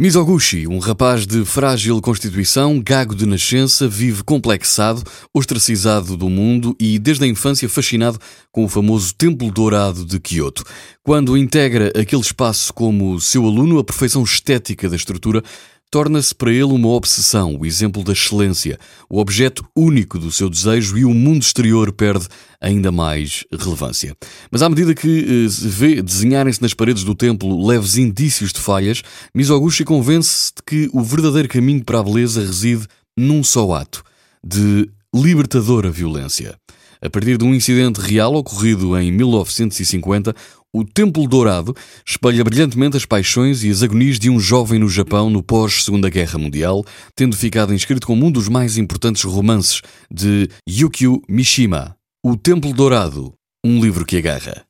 Mizoguchi, um rapaz de frágil constituição, gago de nascença, vive complexado, ostracizado do mundo e, desde a infância, fascinado com o famoso Templo Dourado de Kyoto. Quando integra aquele espaço como seu aluno, a perfeição estética da estrutura torna-se para ele uma obsessão, o exemplo da excelência, o objeto único do seu desejo e o mundo exterior perde ainda mais relevância. Mas à medida que eh, se vê desenharem-se nas paredes do templo leves indícios de falhas, Mizoguchi convence-se de que o verdadeiro caminho para a beleza reside num só ato, de libertadora violência. A partir de um incidente real ocorrido em 1950, o Templo Dourado espelha brilhantemente as paixões e as agonias de um jovem no Japão no pós-Segunda Guerra Mundial, tendo ficado inscrito como um dos mais importantes romances de Yukio Mishima, O Templo Dourado, um livro que agarra.